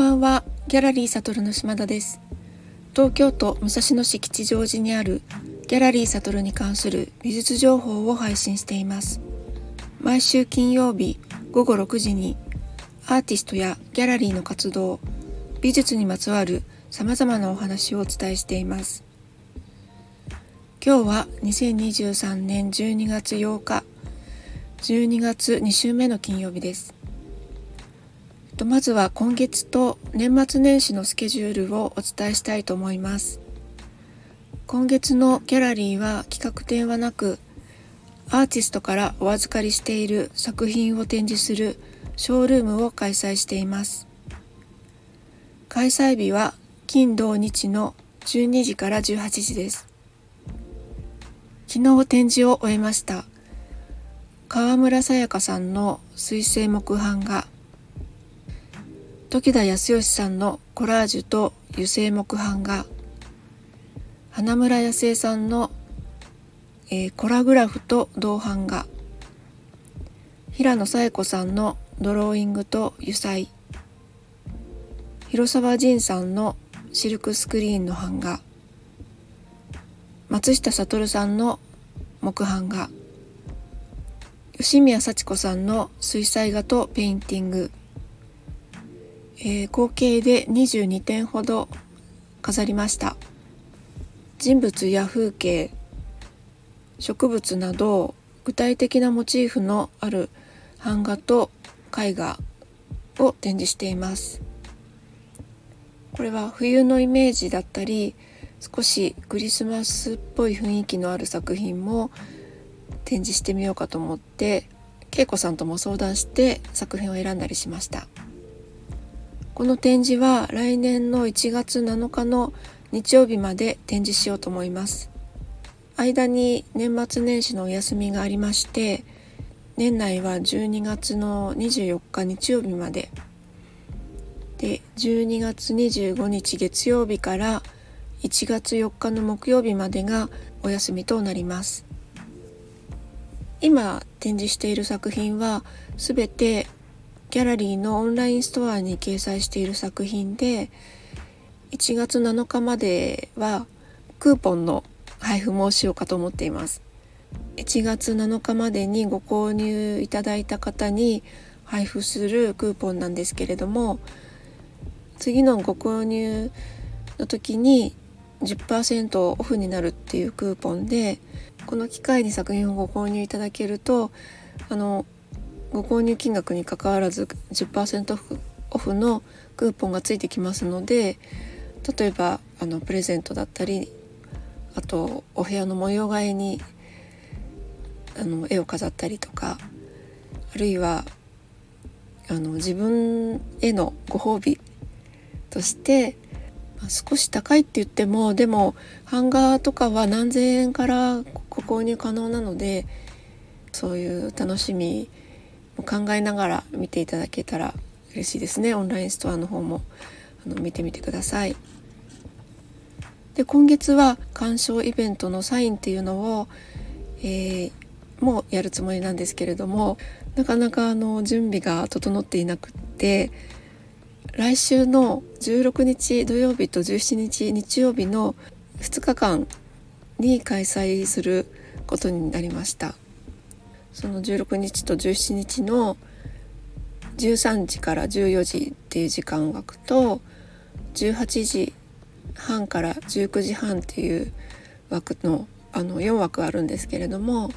ばんは、ギャラリーサトルの島田です。東京都武蔵野市吉祥寺にあるギャラリーサトルに関する美術情報を配信しています。毎週金曜日午後6時にアーティストやギャラリーの活動、美術にまつわる様々なお話をお伝えしています。今日は2023年12月8日、12月2週目の金曜日です。とまずは今月と年末年始のスケジュールをお伝えしたいと思います。今月のギャラリーは企画展はなく、アーティストからお預かりしている作品を展示するショールームを開催しています。開催日は金土日の12時から18時です。昨日展示を終えました。川村さやかさんの水星木版画時田康義さんのコラージュと油性木版画。花村康江さんの、えー、コラグラフと銅版画。平野紗恵子さんのドローイングと油彩。広沢仁さんのシルクスクリーンの版画。松下悟さんの木版画。吉宮幸子さんの水彩画とペインティング。えー、合計で22点ほど飾りました人物や風景植物など具体的なモチーフのある版画と絵画を展示していますこれは冬のイメージだったり少しクリスマスっぽい雰囲気のある作品も展示してみようかと思って恵子さんとも相談して作品を選んだりしました。この展示は来年の1月7日の日曜日まで展示しようと思います。間に年末年始のお休みがありまして、年内は12月の24日日曜日まで。で、12月25日月曜日から1月4日の木曜日までがお休みとなります。今展示している作品は全てギャラリーのオンラインストアに掲載している作品で1月7日まではクーポンの配布もしようかと思っています。1月7日までにご購入いただいた方に配布するクーポンなんですけれども次のご購入の時に10%オフになるっていうクーポンでこの機会に作品をご購入いただけるとあのご購入金額にかかわらず10%オフオフのクーポンがついてきますので例えばあのプレゼントだったりあとお部屋の模様替えにあの絵を飾ったりとかあるいはあの自分へのご褒美として、まあ、少し高いって言ってもでも版画とかは何千円からご購入可能なのでそういう楽しみ考えながら見ていただけたら嬉しいですねオンラインストアの方もあの見てみてください。で今月は鑑賞イベントのサインっていうのを、えー、もうやるつもりなんですけれどもなかなかあの準備が整っていなくって来週の16日土曜日と17日日曜日の2日間に開催することになりました。その16日と17日の13時から14時っていう時間枠と18時半から19時半っていう枠のあの4枠あるんですけれども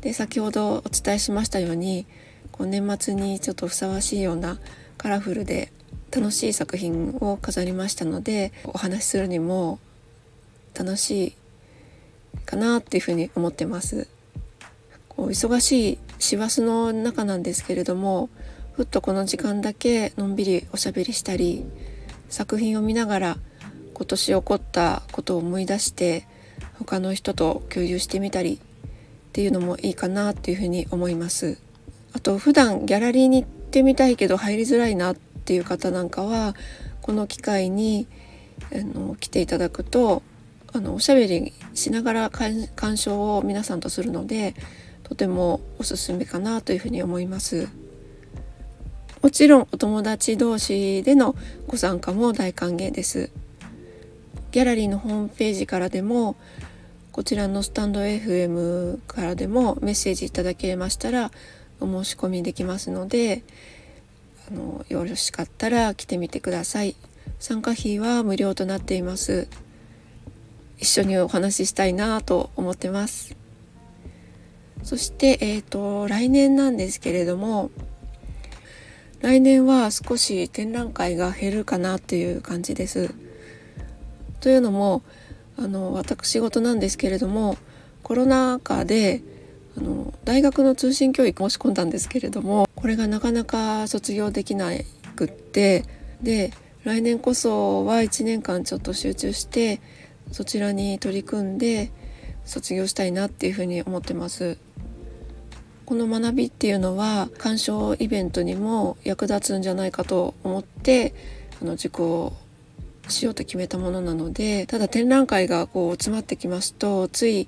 で先ほどお伝えしましたようにこう年末にちょっとふさわしいようなカラフルで楽しい作品を飾りましたのでお話しするにも楽しいかなっていうふうに思ってます。忙しい師走の中なんですけれどもふっとこの時間だけのんびりおしゃべりしたり作品を見ながら今年起こったことを思い出して他の人と共有してみたりっていうのもいいかなっていうふうに思います。あと普段ギャラリーに行ってみたいけど入りづらいなっていう方なんかはこの機会にあの来ていただくとあのおしゃべりしながら鑑賞を皆さんとするのでとてもおすすめかなというふうに思います。もちろんお友達同士でのご参加も大歓迎です。ギャラリーのホームページからでもこちらのスタンド FM からでもメッセージいただけましたらお申し込みできますのであのよろしかったら来てみてください。参加費は無料となっています。一緒にお話ししたいなと思ってます。そしてえっ、ー、と来年なんですけれども来年は少し展覧会が減るかなっていう感じです。というのもあの私事なんですけれどもコロナ禍であの大学の通信教育申し込んだんですけれどもこれがなかなか卒業できなくってで来年こそは1年間ちょっと集中してそちらに取り組んで卒業したいなっていうふうに思ってます。この学びっていうのは鑑賞イベントにも役立つんじゃないかと思ってあの受講しようと決めたものなのでただ展覧会がこう詰まってきますとつい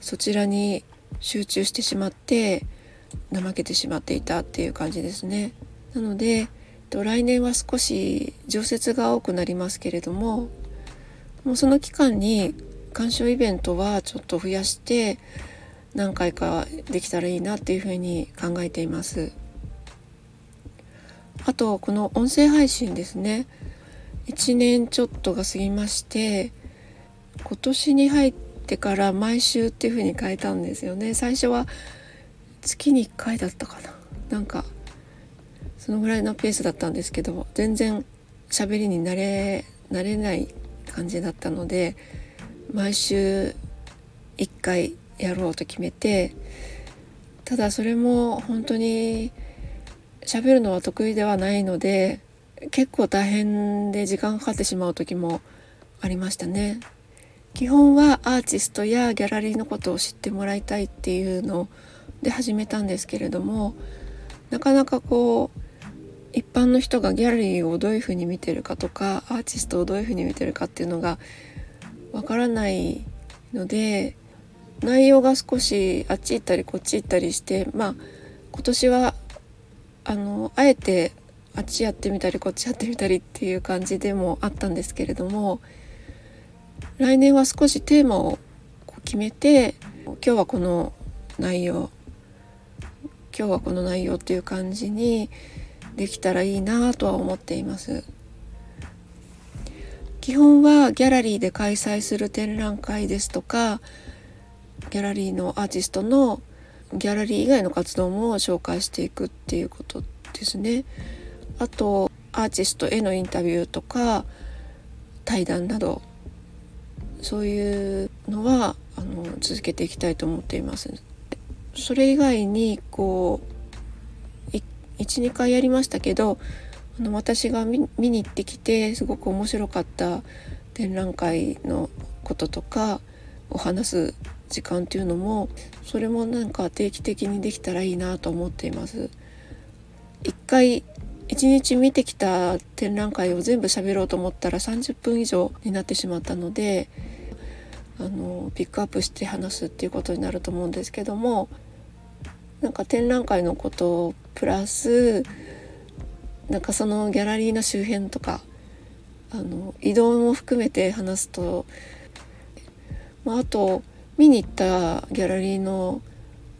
そちらに集中してしまって怠けてしまっていたっていう感じですね。なので来年は少し常設が多くなりますけれどももうその期間に鑑賞イベントはちょっと増やして何回かできたらいいなっていうふうに考えています。あとこの音声配信ですね。1年ちょっとが過ぎまして今年に入ってから毎週っていう風に変えたんですよね。最初は月に1回だったかな。なんかそのぐらいのペースだったんですけど全然喋りに慣れ慣れない感じだったので毎週1回やろうと決めてただそれも本当に喋るのは得意ではないので結構大変で時間かかってしまう時もありましたね。基本はアーティストやギャラリーのことを知ってもらいたいっていうので始めたんですけれどもなかなかこう一般の人がギャラリーをどういうふうに見てるかとかアーティストをどういうふうに見てるかっていうのがわからないので内容が少しあっち行ったりこっち行ったりしてまあ今年はあのあえてあっちやってみたりこっちやってみたりっていう感じでもあったんですけれども来年は少しテーマを決めて今日はこの内容今日はこの内容っていう感じにできたらいいなとは思っています。基本はギャラリーで開催する展覧会ですとかギャラリーのアーティストのギャラリー以外の活動も紹介していくっていうことですね。あとアーティストへのインタビューとか対談などそういうのはあの続けていきたいと思っています。それ以外にこう12回やりましたけどあの私が見に行ってきてすごく面白かった展覧会のこととかを話す時間っていうのもそれもなんか定期的にできたらいいなと思っています。一回一日見てきた展覧会を全部喋ろうと思ったら30分以上になってしまったのであのピックアップして話すっていうことになると思うんですけどもなんか展覧会のことプラスなんかそのギャラリーの周辺とかあの移動も含めて話すと、まあ、あと見に行ったギャラリーの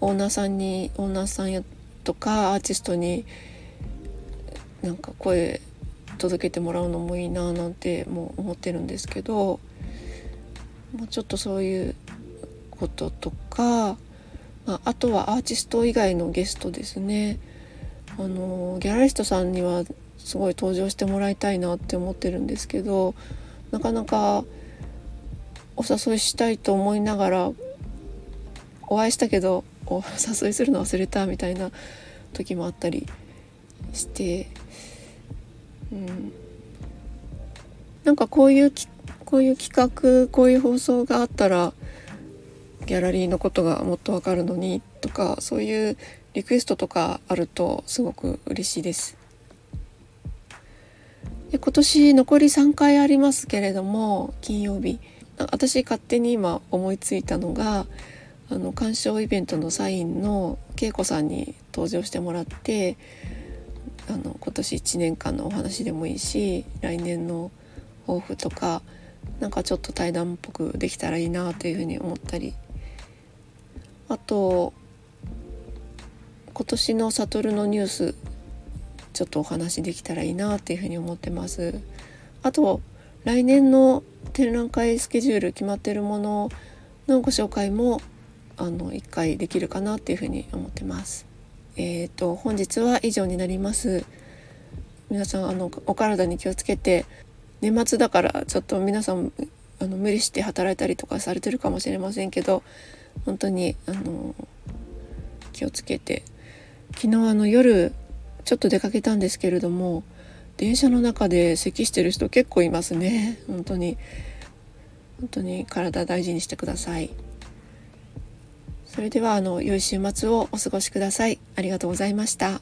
オーナーさんにオーナーさんやとかアーティストになんか声届けてもらうのもいいななんてもう思ってるんですけどもうちょっとそういうこととか、まあ、あとはアーティスト以外のゲストですね。あのギャラリストさんにはすごい登場してもらいたいなって思ってるんですけどなかなかお誘いしたいと思いながらお会いしたけどお誘いするの忘れたみたいな時もあったりして、うん、なんかこういうこういう企画こういう放送があったらギャラリーのことがもっとわかるのにとかそういうリクエストとかあるとすごく嬉しいです。で今年残り3回ありますけれども金曜日私勝手に今思いついたのがあの鑑賞イベントのサインの恵子さんに登場してもらってあの今年1年間のお話でもいいし来年の抱負とかなんかちょっと対談っぽくできたらいいなというふうに思ったりあと今年のサトルのニュースちょっとお話できたらいいなっていうふうに思ってます。あと来年の展覧会スケジュール決まってるもののご紹介もあの1回できるかなっていうふうに思ってます。えっ、ー、と本日は以上になります。皆さんあのお体に気をつけて年末だからちょっと皆さんあの無理して働いたりとかされてるかもしれませんけど本当にあの気をつけて昨日あの夜ちょっと出かけたんですけれども電車の中で咳してる人結構いますね。本当に。本当に体大事にしてください。それではあの良い週末をお過ごしください。ありがとうございました。